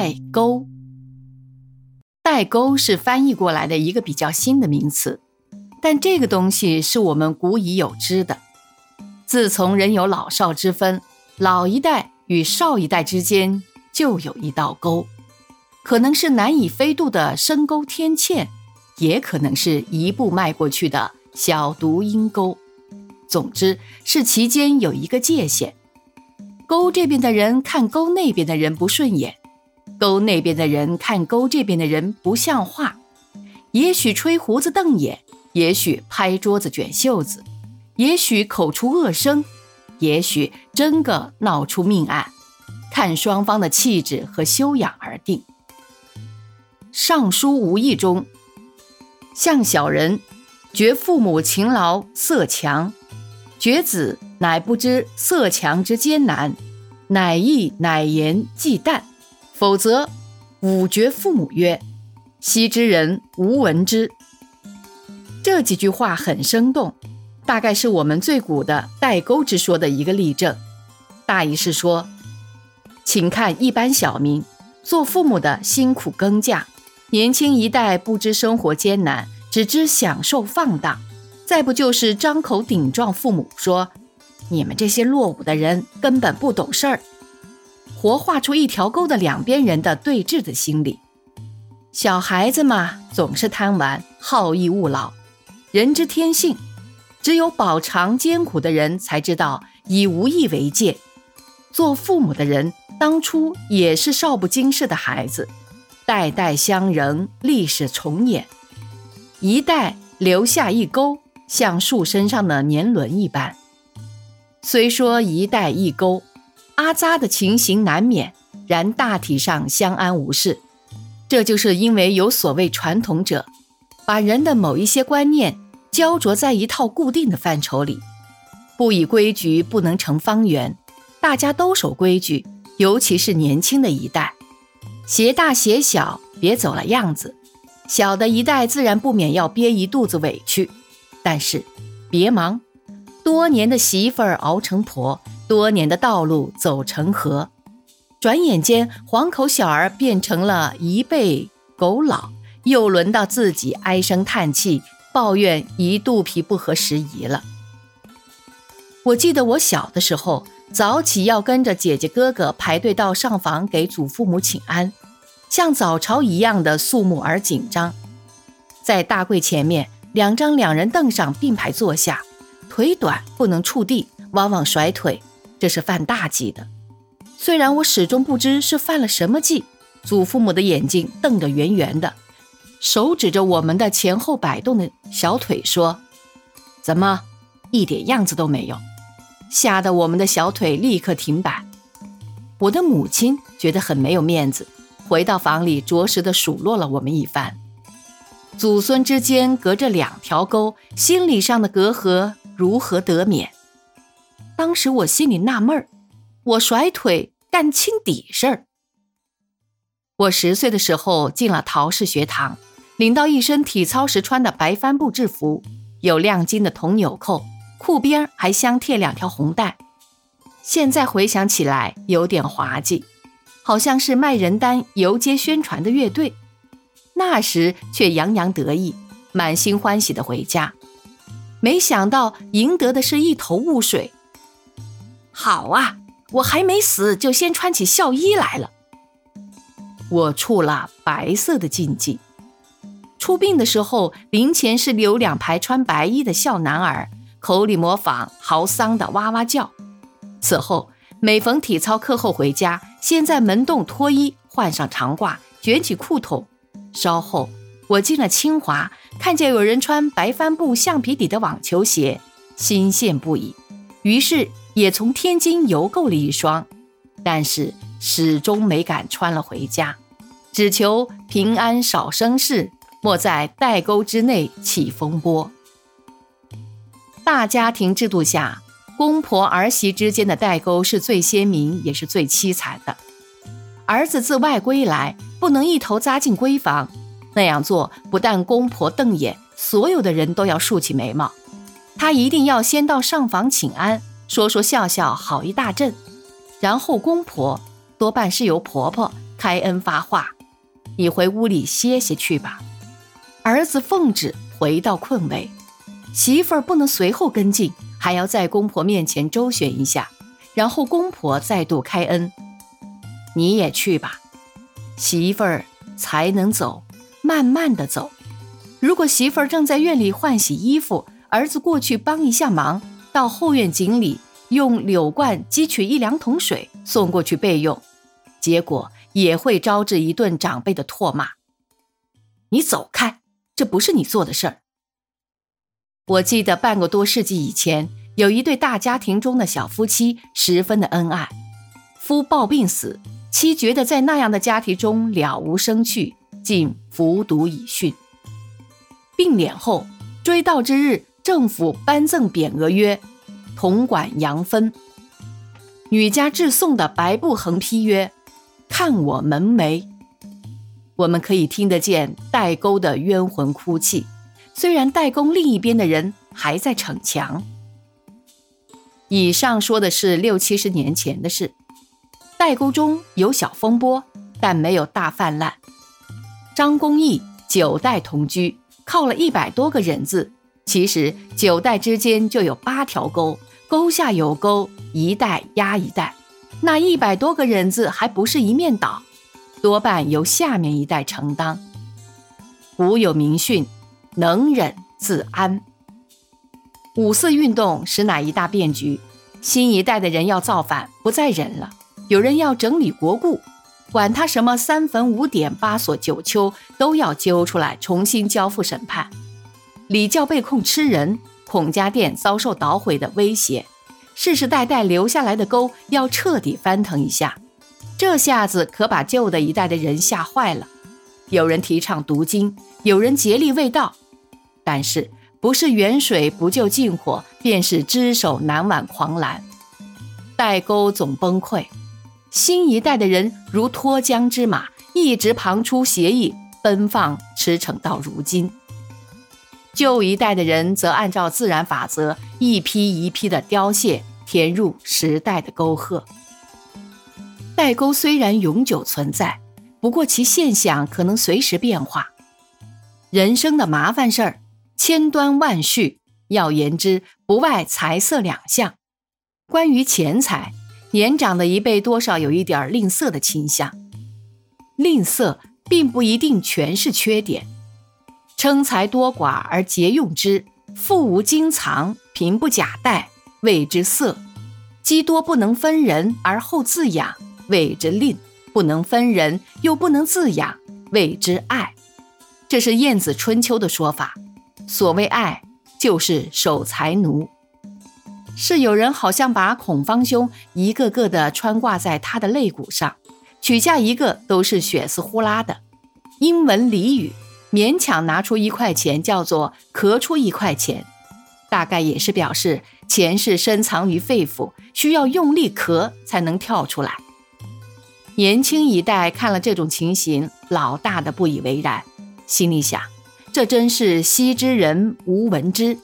代沟，代沟是翻译过来的一个比较新的名词，但这个东西是我们古已有之的。自从人有老少之分，老一代与少一代之间就有一道沟，可能是难以飞渡的深沟天堑，也可能是一步迈过去的小独阴沟。总之是其间有一个界限。沟这边的人看沟那边的人不顺眼，沟那边的人看沟这边的人不像话，也许吹胡子瞪眼，也许拍桌子卷袖子，也许口出恶声，也许真个闹出命案，看双方的气质和修养而定。《尚书无意》中，向小人觉父母勤劳色强，觉子。乃不知色强之艰难，乃义乃言忌惮，否则吾绝父母曰：“昔之人无闻之。”这几句话很生动，大概是我们最古的代沟之说的一个例证。大意是说，请看一般小民做父母的辛苦耕稼，年轻一代不知生活艰难，只知享受放荡；再不就是张口顶撞父母，说。你们这些落伍的人根本不懂事儿，活画出一条沟的两边人的对峙的心理。小孩子嘛，总是贪玩、好逸恶劳，人之天性。只有饱尝艰苦的人才知道以无益为戒。做父母的人当初也是少不经事的孩子，代代相仍，历史重演，一代留下一沟，像树身上的年轮一般。虽说一代一沟，阿扎的情形难免，然大体上相安无事。这就是因为有所谓传统者，把人的某一些观念焦灼在一套固定的范畴里，不以规矩不能成方圆。大家都守规矩，尤其是年轻的一代，鞋大鞋小，别走了样子。小的一代自然不免要憋一肚子委屈，但是别忙。多年的媳妇儿熬成婆，多年的道路走成河，转眼间黄口小儿变成了一辈狗老，又轮到自己唉声叹气，抱怨一肚皮不合时宜了。我记得我小的时候，早起要跟着姐姐哥哥排队到上房给祖父母请安，像早朝一样的肃穆而紧张，在大柜前面两张两人凳上并排坐下。腿短不能触地，往往甩腿，这是犯大忌的。虽然我始终不知是犯了什么忌，祖父母的眼睛瞪得圆圆的，手指着我们的前后摆动的小腿说：“怎么，一点样子都没有？”吓得我们的小腿立刻停摆。我的母亲觉得很没有面子，回到房里着实的数落了我们一番。祖孙之间隔着两条沟，心理上的隔阂。如何得免？当时我心里纳闷儿，我甩腿干清底事儿。我十岁的时候进了陶氏学堂，领到一身体操时穿的白帆布制服，有亮金的铜纽扣，裤边还镶贴两条红带。现在回想起来有点滑稽，好像是卖人单游街宣传的乐队。那时却洋洋得意，满心欢喜的回家。没想到赢得的是一头雾水。好啊，我还没死就先穿起孝衣来了。我触了白色的禁忌。出殡的时候，灵前是留两排穿白衣的孝男儿，口里模仿嚎丧的哇哇叫。此后每逢体操课后回家，先在门洞脱衣，换上长褂，卷起裤筒，稍后。我进了清华，看见有人穿白帆布橡皮底的网球鞋，心羡不已。于是也从天津邮购了一双，但是始终没敢穿了回家，只求平安少生事，莫在代沟之内起风波。大家庭制度下，公婆儿媳之间的代沟是最鲜明，也是最凄惨的。儿子自外归来，不能一头扎进闺房。那样做不但公婆瞪眼，所有的人都要竖起眉毛。他一定要先到上房请安，说说笑笑好一大阵，然后公婆多半是由婆婆开恩发话：“你回屋里歇歇去吧。”儿子奉旨回到困位，媳妇儿不能随后跟进，还要在公婆面前周旋一下，然后公婆再度开恩：“你也去吧，媳妇儿才能走，慢慢的走。如果媳妇儿正在院里换洗衣服，儿子过去帮一下忙，到后院井里用柳罐汲取一两桶水送过去备用，结果也会招致一顿长辈的唾骂。你走开。”这不是你做的事儿。我记得半个多世纪以前，有一对大家庭中的小夫妻十分的恩爱，夫暴病死，妻觉得在那样的家庭中了无生趣，竟服毒以殉。病敛后，追悼之日，政府颁赠匾额曰“统管杨芬”。女家致送的白布横批曰“看我门楣”。我们可以听得见代沟的冤魂哭泣，虽然代沟另一边的人还在逞强。以上说的是六七十年前的事，代沟中有小风波，但没有大泛滥。张公义九代同居，靠了一百多个人字，其实九代之间就有八条沟，沟下有沟，一代压一代，那一百多个人字还不是一面倒。多半由下面一代承担。古有名训：“能忍自安。”五四运动实乃一大变局，新一代的人要造反，不再忍了。有人要整理国故，管他什么三坟五典、八所九丘，都要揪出来重新交付审判。礼教被控吃人，孔家店遭受捣毁的威胁，世世代代留下来的沟要彻底翻腾一下。这下子可把旧的一代的人吓坏了，有人提倡读经，有人竭力卫道，但是不是远水不救近火，便是只手难挽狂澜，代沟总崩溃。新一代的人如脱缰之马，一直旁出斜翼，奔放驰骋到如今。旧一代的人则按照自然法则，一批一批的凋谢，填入时代的沟壑。代沟虽然永久存在，不过其现象可能随时变化。人生的麻烦事儿千端万绪，要言之不外财色两项。关于钱财，年长的一辈多少有一点吝啬的倾向。吝啬并不一定全是缺点。称财多寡而节用之，富无经藏，贫不假贷，谓之色；积多不能分人而后自养。谓之吝，不能分人，又不能自养，谓之爱。这是晏子春秋的说法。所谓爱，就是守财奴。是有人好像把孔方兄一个个的穿挂在他的肋骨上，取下一个都是血丝呼啦的。英文俚语，勉强拿出一块钱叫做咳出一块钱，大概也是表示钱是深藏于肺腑，需要用力咳才能跳出来。年轻一代看了这种情形，老大的不以为然，心里想：这真是惜之人无闻之，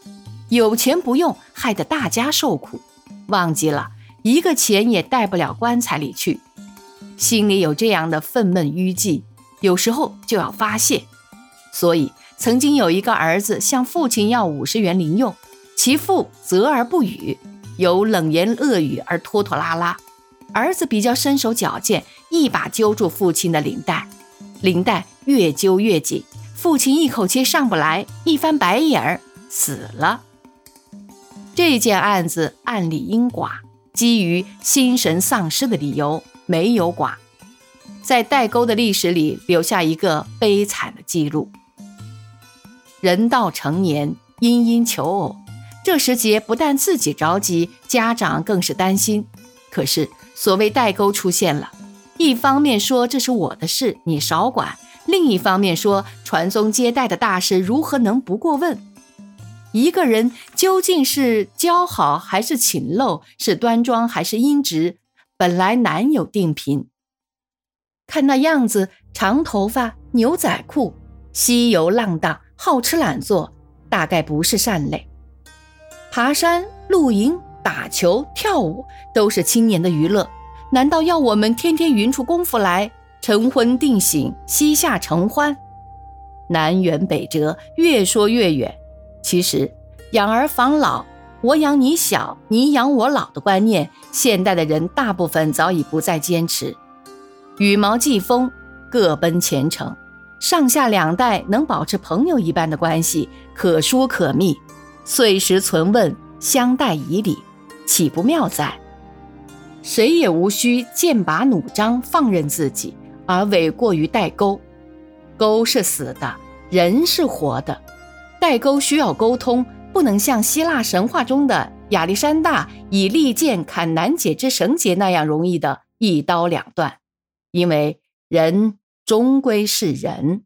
有钱不用，害得大家受苦。忘记了一个钱也带不了棺材里去，心里有这样的愤懑淤积，有时候就要发泄。所以曾经有一个儿子向父亲要五十元零用，其父责而不语，有冷言恶语而拖拖拉拉。儿子比较身手矫健，一把揪住父亲的领带，领带越揪越紧，父亲一口气上不来，一翻白眼儿死了。这件案子案里应剐，基于心神丧失的理由没有剐，在代沟的历史里留下一个悲惨的记录。人到成年，殷殷求偶，这时节不但自己着急，家长更是担心。可是。所谓代沟出现了，一方面说这是我的事，你少管；另一方面说传宗接代的大事如何能不过问？一个人究竟是姣好还是勤陋，是端庄还是阴直，本来难有定评。看那样子，长头发、牛仔裤、西游浪荡、好吃懒做，大概不是善类。爬山、露营。打球、跳舞都是青年的娱乐，难道要我们天天匀出功夫来？晨昏定省，膝下承欢。南辕北辙，越说越远。其实，养儿防老，我养你小，你养我老的观念，现代的人大部分早已不再坚持。羽毛季风，各奔前程，上下两代能保持朋友一般的关系，可疏可密，岁时存问，相待以礼，岂不妙哉？谁也无需剑拔弩张，放任自己，而委过于代沟。沟是死的，人是活的。代沟需要沟通，不能像希腊神话中的亚历山大以利剑砍难解之绳结那样容易的一刀两断。因为人终归是人。